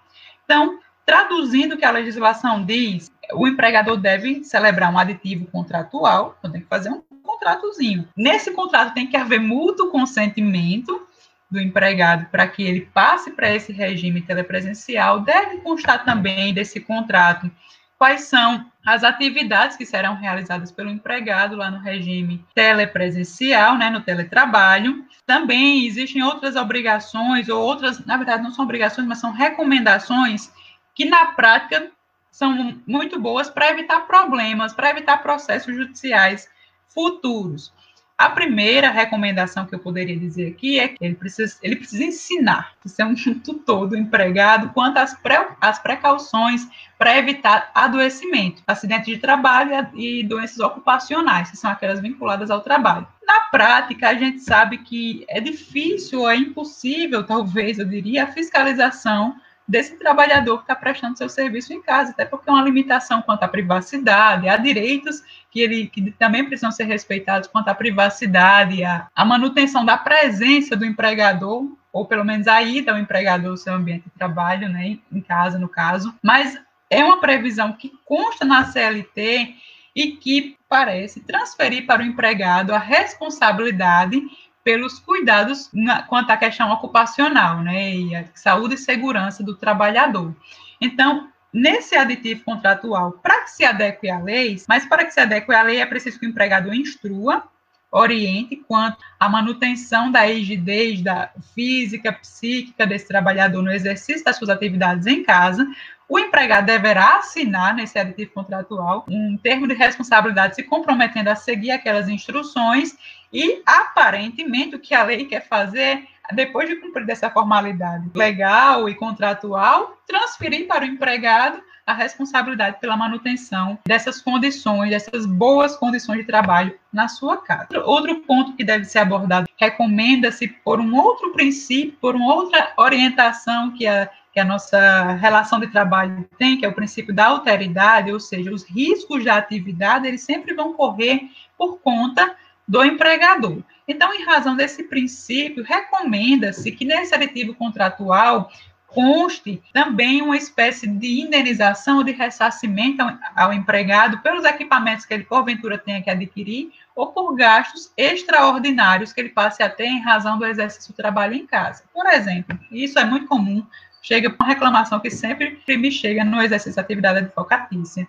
Então, traduzindo o que a legislação diz, o empregador deve celebrar um aditivo contratual, então tem que fazer um contratozinho. Nesse contrato tem que haver mútuo consentimento do empregado para que ele passe para esse regime telepresencial. Deve constar também desse contrato quais são as atividades que serão realizadas pelo empregado lá no regime telepresencial, né, no teletrabalho. Também existem outras obrigações, ou outras, na verdade, não são obrigações, mas são recomendações que na prática são muito boas para evitar problemas, para evitar processos judiciais futuros. A primeira recomendação que eu poderia dizer aqui é que ele precisa, ele precisa ensinar, ser um tutor do empregado quanto às, pre, às precauções para evitar adoecimento, acidente de trabalho e doenças ocupacionais, que são aquelas vinculadas ao trabalho. Na prática, a gente sabe que é difícil, é impossível, talvez, eu diria, a fiscalização desse trabalhador que está prestando seu serviço em casa, até porque é uma limitação quanto à privacidade, há direitos que, ele, que também precisam ser respeitados quanto à privacidade, a manutenção da presença do empregador, ou pelo menos a ida ao empregador, seu ambiente de trabalho, né, em casa, no caso, mas é uma previsão que consta na CLT e que parece transferir para o empregado a responsabilidade pelos cuidados na, quanto à questão ocupacional, né, e a saúde e segurança do trabalhador. Então, nesse aditivo contratual, para que se adeque à lei, mas para que se adeque à lei é preciso que o empregado instrua, oriente quanto à manutenção da rigidez da física, psíquica desse trabalhador no exercício das suas atividades em casa, o empregado deverá assinar nesse aditivo contratual um termo de responsabilidade se comprometendo a seguir aquelas instruções e, aparentemente, o que a lei quer fazer, depois de cumprir essa formalidade legal e contratual, transferir para o empregado a responsabilidade pela manutenção dessas condições, dessas boas condições de trabalho na sua casa. Outro ponto que deve ser abordado, recomenda-se por um outro princípio, por uma outra orientação que a que a nossa relação de trabalho tem, que é o princípio da alteridade, ou seja, os riscos da atividade, eles sempre vão correr por conta do empregador. Então, em razão desse princípio, recomenda-se que nesse aditivo contratual conste também uma espécie de indenização ou de ressarcimento ao, empregado pelos equipamentos que ele porventura tenha que adquirir ou por gastos extraordinários que ele passe a ter em razão do exercício do trabalho em casa. Por exemplo, isso é muito comum, chega uma reclamação que sempre me chega no exercício da atividade advocatícia.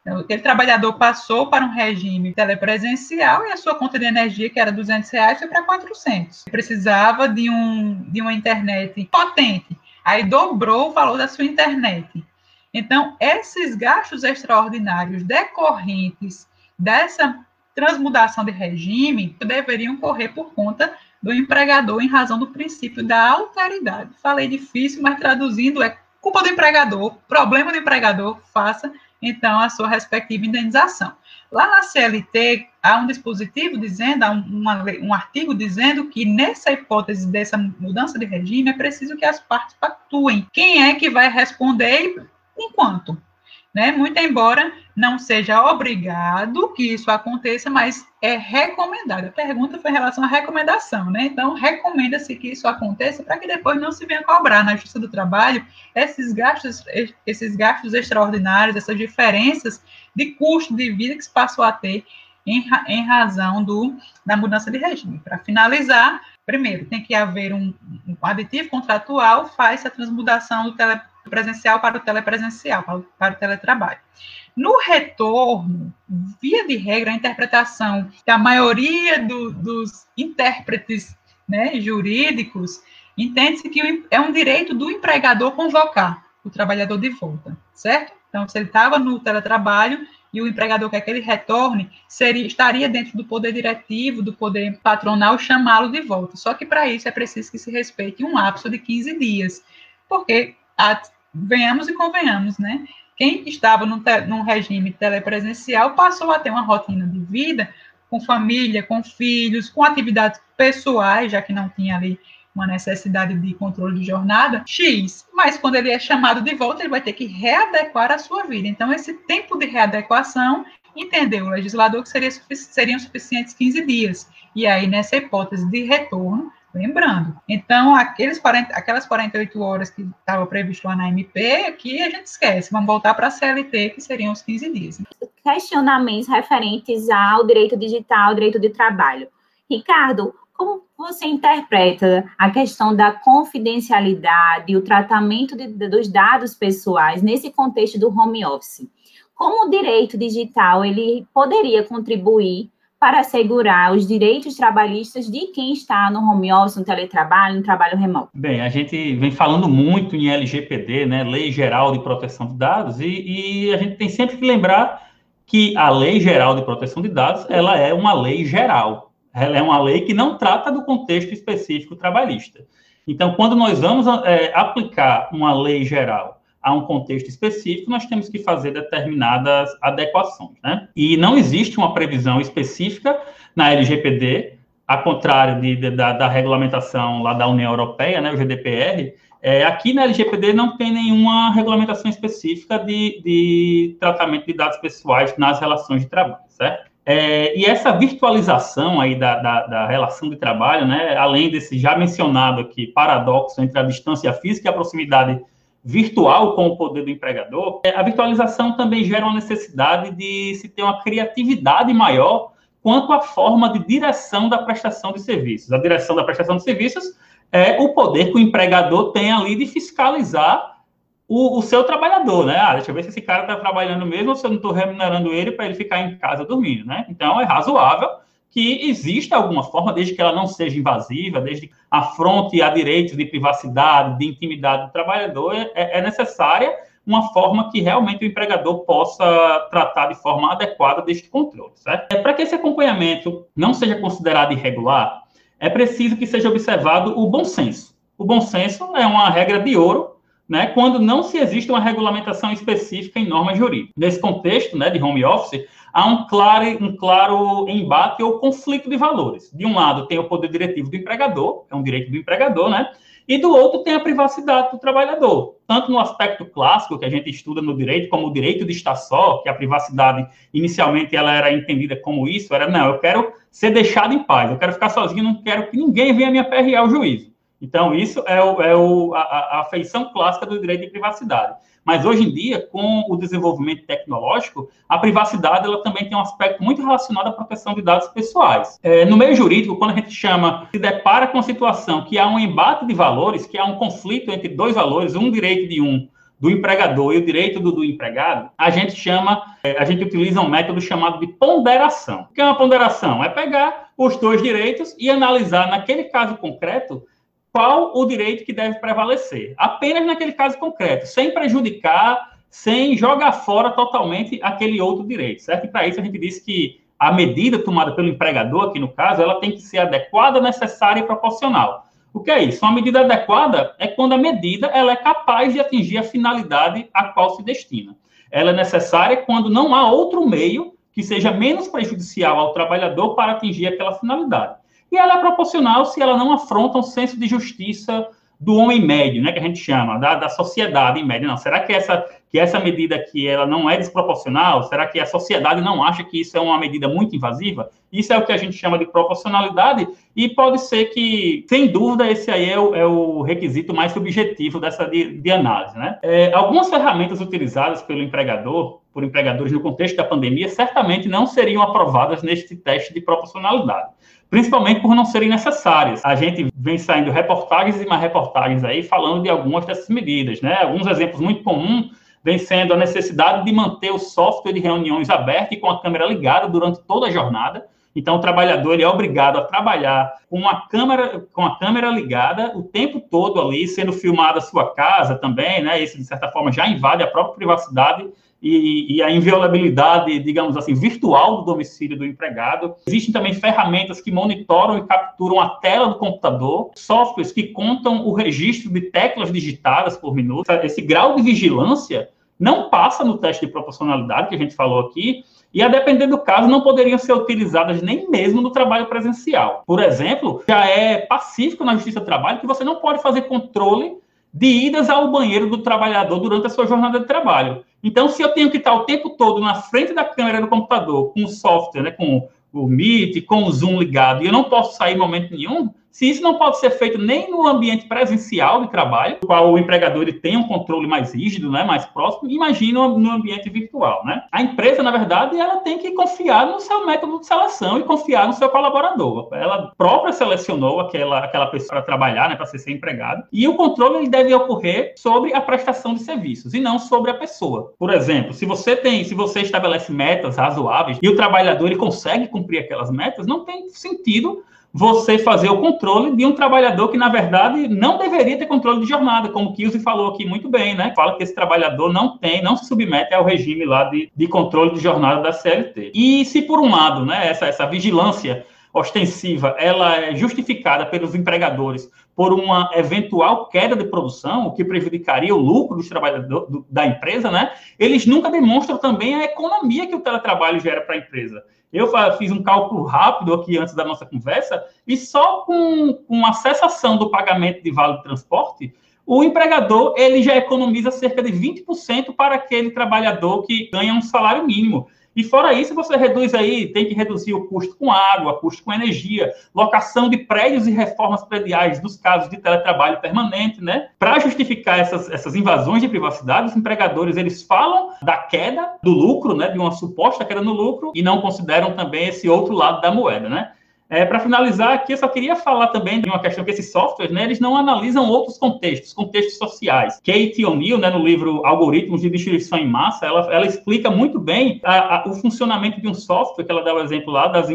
Então, aquele trabalhador passou para um regime telepresencial e a sua conta de energia, que era 200 reais, foi para 400. Ele precisava de, um, de uma internet potente aí dobrou o valor da sua internet. Então, esses gastos extraordinários decorrentes dessa transmudação de regime deveriam correr por conta do empregador em razão do princípio da alteridade. Falei difícil, mas traduzindo é culpa do empregador, problema do empregador, faça então a sua respectiva indenização. Lá na CLT, há um dispositivo dizendo, há uma, um artigo dizendo que nessa hipótese dessa mudança de regime é preciso que as partes pactuem. Quem é que vai responder e enquanto? Né? Muito embora não seja obrigado que isso aconteça, mas é recomendado. A pergunta foi em relação à recomendação, né? Então, recomenda-se que isso aconteça para que depois não se venha cobrar na Justiça do Trabalho esses gastos, esses gastos extraordinários, essas diferenças de custo de vida que se passou a ter em, em razão do, da mudança de regime. Para finalizar, primeiro, tem que haver um, um aditivo contratual, faz a transmudação do tele, presencial para o telepresencial, para o, para o teletrabalho. No retorno, via de regra, a interpretação da maioria do, dos intérpretes né, jurídicos entende-se que é um direito do empregador convocar o trabalhador de volta, certo? Então, se ele estava no teletrabalho e o empregador quer que ele retorne, seria, estaria dentro do poder diretivo, do poder patronal, chamá-lo de volta. Só que para isso é preciso que se respeite um lapso de 15 dias, porque a, venhamos e convenhamos, né? Quem estava num, te, num regime telepresencial passou a ter uma rotina de vida com família, com filhos, com atividades pessoais, já que não tinha ali uma necessidade de controle de jornada, X. Mas quando ele é chamado de volta, ele vai ter que readequar a sua vida. Então, esse tempo de readequação, entendeu o legislador que seria, seriam suficientes 15 dias. E aí, nessa hipótese de retorno, lembrando. Então, aqueles 40, aquelas 48 horas que estava previsto lá na MP, aqui a gente esquece. Vamos voltar para a CLT, que seriam os 15 dias. Questionamentos referentes ao direito digital, direito de trabalho. Ricardo, como você interpreta a questão da confidencialidade, o tratamento de, dos dados pessoais nesse contexto do home office? Como o direito digital ele poderia contribuir para assegurar os direitos trabalhistas de quem está no home office, no teletrabalho, no trabalho remoto? Bem, a gente vem falando muito em LGPD, né, Lei Geral de Proteção de Dados, e, e a gente tem sempre que lembrar que a Lei Geral de Proteção de Dados, ela é uma lei geral, ela é uma lei que não trata do contexto específico trabalhista. Então, quando nós vamos é, aplicar uma lei geral a um contexto específico, nós temos que fazer determinadas adequações, né? E não existe uma previsão específica na LGPD, a contrário de, de, da, da, regulamentação lá da União Europeia, né, o GDPR, é, aqui na LGPD não tem nenhuma regulamentação específica de, de tratamento de dados pessoais nas relações de trabalho, certo? É, e essa virtualização aí da, da, da, relação de trabalho, né, além desse já mencionado aqui paradoxo entre a distância física e a proximidade virtual com o poder do empregador, é, a virtualização também gera uma necessidade de se ter uma criatividade maior quanto à forma de direção da prestação de serviços. A direção da prestação de serviços é o poder que o empregador tem ali de fiscalizar o, o seu trabalhador, né? Ah, deixa eu ver se esse cara está trabalhando mesmo se eu não estou remunerando ele para ele ficar em casa dormindo, né? Então, é razoável que exista alguma forma, desde que ela não seja invasiva, desde que afronte a direitos de privacidade, de intimidade do trabalhador, é, é necessária uma forma que realmente o empregador possa tratar de forma adequada deste controle, certo? É, Para que esse acompanhamento não seja considerado irregular, é preciso que seja observado o bom senso. O bom senso é uma regra de ouro, né, quando não se existe uma regulamentação específica em norma jurídica. Nesse contexto né, de home office, há um claro, um claro embate ou conflito de valores. De um lado, tem o poder diretivo do empregador, é um direito do empregador, né? e do outro tem a privacidade do trabalhador, tanto no aspecto clássico que a gente estuda no direito, como o direito de estar só, que a privacidade inicialmente ela era entendida como isso, era não, eu quero ser deixado em paz, eu quero ficar sozinho, não quero que ninguém venha me aperrear o juízo. Então, isso é, o, é o, a, a feição clássica do direito de privacidade. Mas hoje em dia, com o desenvolvimento tecnológico, a privacidade ela também tem um aspecto muito relacionado à proteção de dados pessoais. É, no meio jurídico, quando a gente chama, se depara com a situação que há um embate de valores, que há um conflito entre dois valores, um direito de um do empregador e o direito do, do, empregado, a gente chama, é, a gente utiliza um método chamado de ponderação. O que é uma ponderação? É pegar os dois direitos e analisar naquele caso concreto qual o direito que deve prevalecer. Apenas naquele caso concreto, sem prejudicar, sem jogar fora totalmente aquele outro direito, certo? E para isso a gente disse que a medida tomada pelo empregador, aqui no caso, ela tem que ser adequada, necessária e proporcional. O que é isso? Uma medida adequada é quando a medida ela é capaz de atingir a finalidade a qual se destina. Ela é necessária quando não há outro meio que seja menos prejudicial ao trabalhador para atingir aquela finalidade. E ela é proporcional se ela não afronta um senso de justiça do homem médio, né, que a gente chama, da, da sociedade média. Não, será que essa, que essa medida aqui ela não é desproporcional? Será que a sociedade não acha que isso é uma medida muito invasiva? Isso é o que a gente chama de proporcionalidade e pode ser que, sem dúvida, esse aí é o, é o requisito mais subjetivo dessa de, de análise, né? É, algumas ferramentas utilizadas pelo empregador, por empregadores no contexto da pandemia, certamente não seriam aprovadas neste teste de proporcionalidade principalmente por não serem necessárias. A gente vem saindo reportagens e mais reportagens aí falando de algumas dessas medidas, né? Alguns exemplos muito comuns vem sendo a necessidade de manter o software de reuniões aberto e com a câmera ligada durante toda a jornada. Então, o trabalhador ele é obrigado a trabalhar com a câmera, com a câmera ligada o tempo todo ali, sendo filmada a sua casa também, né? Isso, de certa forma, já invade a própria privacidade e, e, a inviolabilidade, digamos assim, virtual do domicílio do empregado. Existem também ferramentas que monitoram e capturam a tela do computador, softwares que contam o registro de teclas digitadas por minuto. Esse grau de vigilância não passa no teste de proporcionalidade que a gente falou aqui, e a depender do caso, não poderiam ser utilizadas nem mesmo no trabalho presencial. Por exemplo, já é pacífico na Justiça do Trabalho que você não pode fazer controle de idas ao banheiro do trabalhador durante a sua jornada de trabalho. Então, se eu tenho que estar o tempo todo na frente da câmera do computador, com o software, né, com o Meet, com o Zoom ligado, e eu não posso sair em momento nenhum, se isso não pode ser feito nem no ambiente presencial de trabalho, qual o empregador tem um controle mais rígido, né, mais próximo, imagina no ambiente virtual, né? A empresa, na verdade, ela tem que confiar no seu método de seleção e confiar no seu colaborador. Ela própria selecionou aquela, aquela pessoa para trabalhar, né, para ser, ser empregado, e o controle ele deve ocorrer sobre a prestação de serviços e não sobre a pessoa. Por exemplo, se você tem, se você estabelece metas razoáveis e o trabalhador ele consegue cumprir aquelas metas, não tem sentido você fazer o controle de um trabalhador que, na verdade, não deveria ter controle de jornada, como o Kilse falou aqui muito bem, né? Fala que esse trabalhador não tem, não se submete ao regime lá de, de controle de jornada da CLT. E se, por um lado, né, essa, essa vigilância ostensiva ela é justificada pelos empregadores por uma eventual queda de produção, o que prejudicaria o lucro dos trabalhadores da empresa, né? Eles nunca demonstram também a economia que o teletrabalho gera para a empresa. Eu fiz um cálculo rápido aqui antes da nossa conversa, e só com, com a cessação do pagamento de vale de transporte, o empregador ele já economiza cerca de 20% para aquele trabalhador que ganha um salário mínimo. E fora isso, você reduz aí, tem que reduzir o custo com água, custo com energia, locação de prédios e reformas prediais nos casos de teletrabalho permanente, né? Para justificar essas, essas invasões de privacidade, os empregadores eles falam da queda do lucro, né? De uma suposta queda no lucro e não consideram também esse outro lado da moeda, né? É, Para finalizar aqui, eu só queria falar também de uma questão que esses softwares, né, eles não analisam outros contextos, contextos sociais. Kate O'Neill, né, no livro Algoritmos de Distribuição em Massa, ela, ela explica muito bem a, a, o funcionamento de um software, que ela dá o exemplo lá das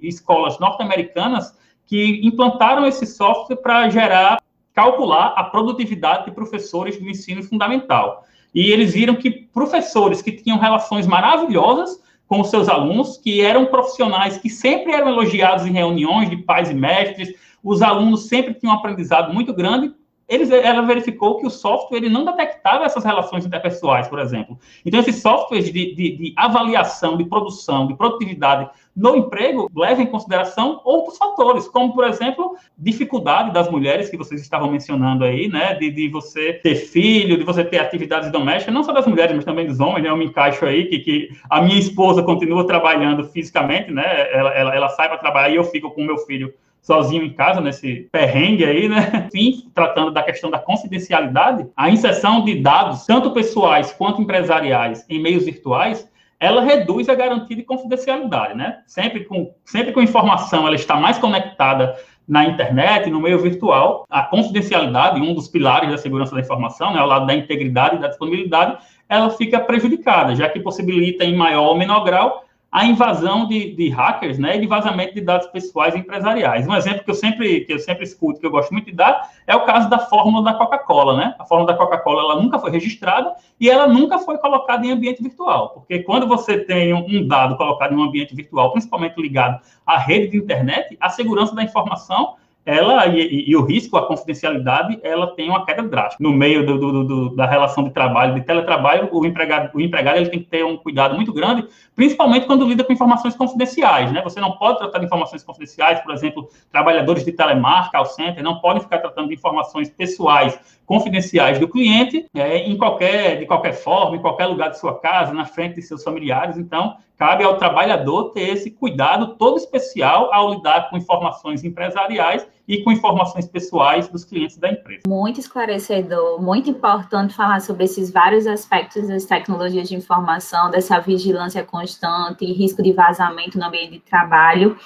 escolas norte-americanas, que implantaram esse software para gerar, calcular a produtividade de professores do ensino fundamental. E eles viram que professores que tinham relações maravilhosas com os seus alunos, que eram profissionais que sempre eram elogiados em reuniões de pais e mestres, os alunos sempre tinham um aprendizado muito grande, eles, ela verificou que o software ele não detectava essas relações interpessoais, por exemplo. Então, esses softwares de, de, de avaliação, de produção, de produtividade no emprego levam em consideração outros fatores, como, por exemplo, dificuldade das mulheres que vocês estavam mencionando aí, né? De, de você ter filho, de você ter atividades domésticas, não só das mulheres, mas também dos homens, né? Eu me encaixo aí que, que a minha esposa continua trabalhando fisicamente, né? Ela, ela, ela sai para trabalhar e eu fico com o meu filho sozinho em casa, nesse perrengue aí, né? Enfim, tratando da questão da confidencialidade, a inserção de dados, tanto pessoais quanto empresariais, em meios virtuais, ela reduz a garantia de confidencialidade, né? Sempre com, sempre com informação, ela está mais conectada na internet, no meio virtual, a confidencialidade, um dos pilares da segurança da informação, né, ao lado da integridade e da disponibilidade, ela fica prejudicada, já que possibilita em maior ou menor grau a invasão de, de, hackers, né, e de vazamento de dados pessoais empresariais. Um exemplo que eu sempre que eu sempre escuto, que eu gosto muito de dar, é o caso da fórmula da Coca-Cola, né? A fórmula da Coca-Cola ela nunca foi registrada e ela nunca foi colocada em ambiente virtual, porque quando você tem um dado colocado em um ambiente virtual, principalmente ligado à rede de internet, a segurança da informação ela e, e, o risco, a confidencialidade, ela tem uma queda drástica. No meio do, do, do, da relação de trabalho, de teletrabalho, o empregado, o empregado ele tem que ter um cuidado muito grande, principalmente quando lida com informações confidenciais, né? Você não pode tratar de informações confidenciais, por exemplo, trabalhadores de telemarca, call center, não podem ficar tratando de informações pessoais confidenciais do cliente é, em qualquer, de qualquer forma, em qualquer lugar de sua casa, na frente de seus familiares. Então, cabe ao trabalhador ter esse cuidado todo especial ao lidar com informações empresariais e com informações pessoais dos clientes da empresa. Muito esclarecedor, muito importante falar sobre esses vários aspectos das tecnologias de informação, dessa vigilância constante, risco de vazamento no ambiente de trabalho.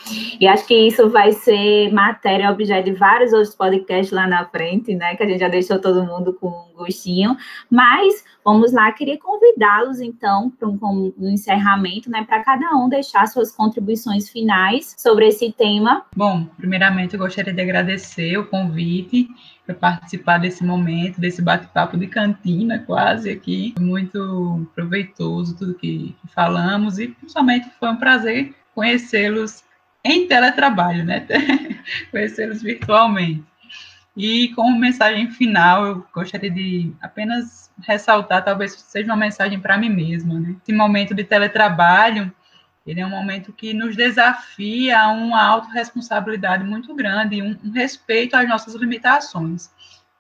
E acho que isso vai ser matéria objeto de vários outros podcasts lá na frente, né? Que a gente já deixou todo mundo com um gostinho. Mas vamos lá, queria convidá-los então para um, um encerramento, né? Para cada um deixar suas contribuições finais sobre esse tema. Bom, primeiramente eu gostaria de agradecer o convite para participar desse momento, desse bate-papo de cantina quase aqui. Muito proveitoso tudo que, falamos e principalmente foi um prazer conhecê-los em teletrabalho, né? conhecê-los virtualmente. E como mensagem final, eu gostaria de apenas ressaltar, talvez seja uma mensagem para mim mesma, né? Esse momento de teletrabalho ele é um momento que nos desafia a uma autorresponsabilidade muito grande, um, um respeito às nossas limitações.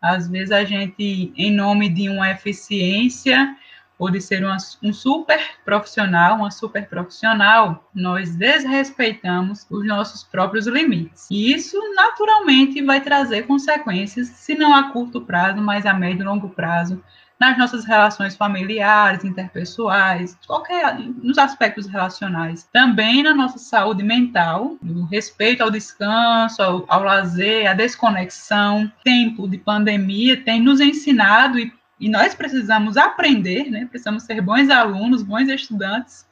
Às vezes a gente, em nome de uma eficiência ou de ser uma, um super profissional, uma super profissional, nós desrespeitamos os nossos próprios limites. E isso naturalmente vai trazer consequências, se não a curto prazo, mas a médio e longo prazo, nas nossas relações familiares, interpessoais, qualquer nos aspectos relacionais, também na nossa saúde mental, no respeito ao descanso, ao, ao lazer, à desconexão. Tempo de pandemia tem nos ensinado e, e nós precisamos aprender, né? Precisamos ser bons alunos, bons estudantes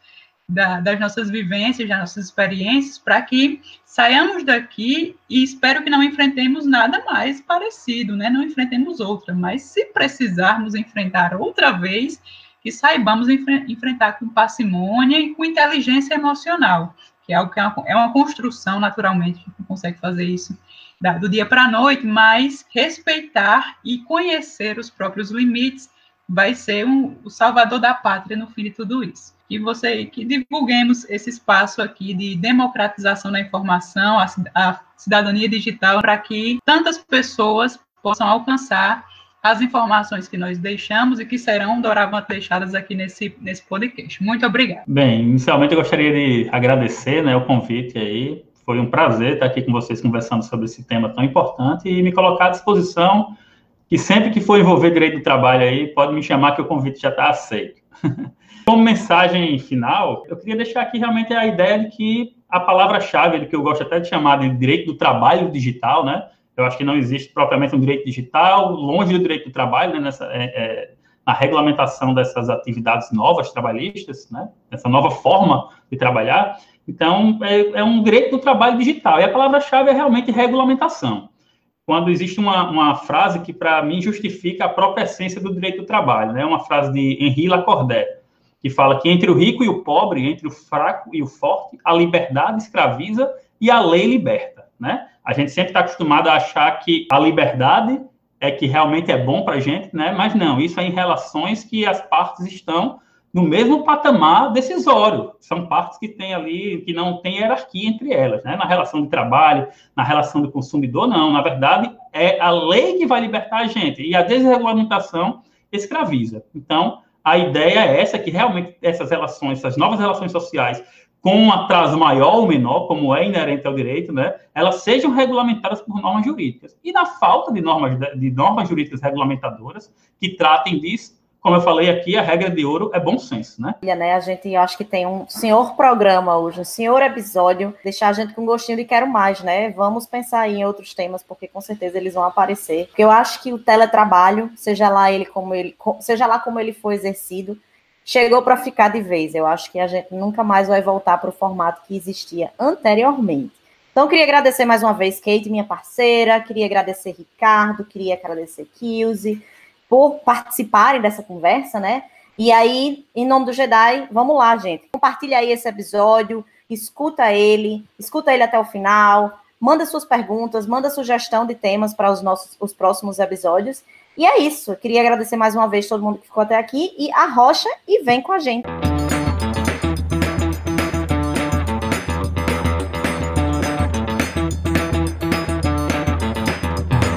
da, das nossas vivências, das nossas experiências, para que saiamos daqui e espero que não enfrentemos nada mais parecido, né? Não enfrentemos outra, mas se precisarmos enfrentar outra vez, que saibamos enfre enfrentar com parcimônia e com inteligência emocional, que é algo que é uma, é uma construção, naturalmente, gente não consegue fazer isso do dia para a noite, mas respeitar e conhecer os próprios limites vai ser um, o salvador da pátria no fim de tudo isso que você que divulguemos esse espaço aqui de democratização da informação, a, a cidadania digital, para que tantas pessoas possam alcançar as informações que nós deixamos e que serão doravante deixadas aqui nesse, nesse podcast. Muito obrigada. Bem, inicialmente eu gostaria de agradecer né, o convite aí. Foi um prazer estar aqui com vocês conversando sobre esse tema tão importante e me colocar à disposição que sempre que for envolver direito do trabalho aí, pode me chamar que o convite já está aceito. Como mensagem final, eu queria deixar aqui realmente a ideia de que a palavra-chave, que eu gosto até de chamar de direito do trabalho digital, né? Eu acho que não existe propriamente um direito digital, longe do direito do trabalho, né? Nessa, é, é, na regulamentação dessas atividades novas trabalhistas, né? Essa nova forma de trabalhar. Então, é, é um direito do trabalho digital. E a palavra-chave é realmente regulamentação. Quando existe uma, uma frase que, para mim, justifica a própria essência do direito do trabalho, né? Uma frase de Henri Lacordaire que fala que entre o rico e o pobre, entre o fraco e o forte, a liberdade escraviza e a lei liberta, né? A gente sempre está acostumado a achar que a liberdade é que realmente é bom para a gente, né? Mas não, isso é em relações que as partes estão no mesmo patamar decisório. São partes que têm ali, que não tem hierarquia entre elas, né? Na relação de trabalho, na relação do consumidor, não. Na verdade, é a lei que vai libertar a gente. E a desregulamentação escraviza. Então, a ideia é essa, que realmente essas relações, essas novas relações sociais, com um atraso maior ou menor, como é inerente ao direito, né, elas sejam regulamentadas por normas jurídicas. E na falta de normas, de normas jurídicas regulamentadoras que tratem disso, como eu falei aqui, a regra de ouro é bom senso, né? né? A gente acho que tem um senhor programa hoje, um senhor episódio, deixar a gente com gostinho de quero mais, né? Vamos pensar em outros temas, porque com certeza eles vão aparecer. Porque eu acho que o teletrabalho, seja lá ele como ele, seja lá como ele for exercido, chegou para ficar de vez. Eu acho que a gente nunca mais vai voltar para o formato que existia anteriormente. Então, queria agradecer mais uma vez, Kate, minha parceira, queria agradecer Ricardo, queria agradecer Kilze, por participarem dessa conversa, né? E aí, em nome do Jedi, vamos lá, gente. Compartilha aí esse episódio, escuta ele, escuta ele até o final, manda suas perguntas, manda sugestão de temas para os nossos os próximos episódios. E é isso. Eu queria agradecer mais uma vez todo mundo que ficou até aqui e a Rocha e vem com a gente.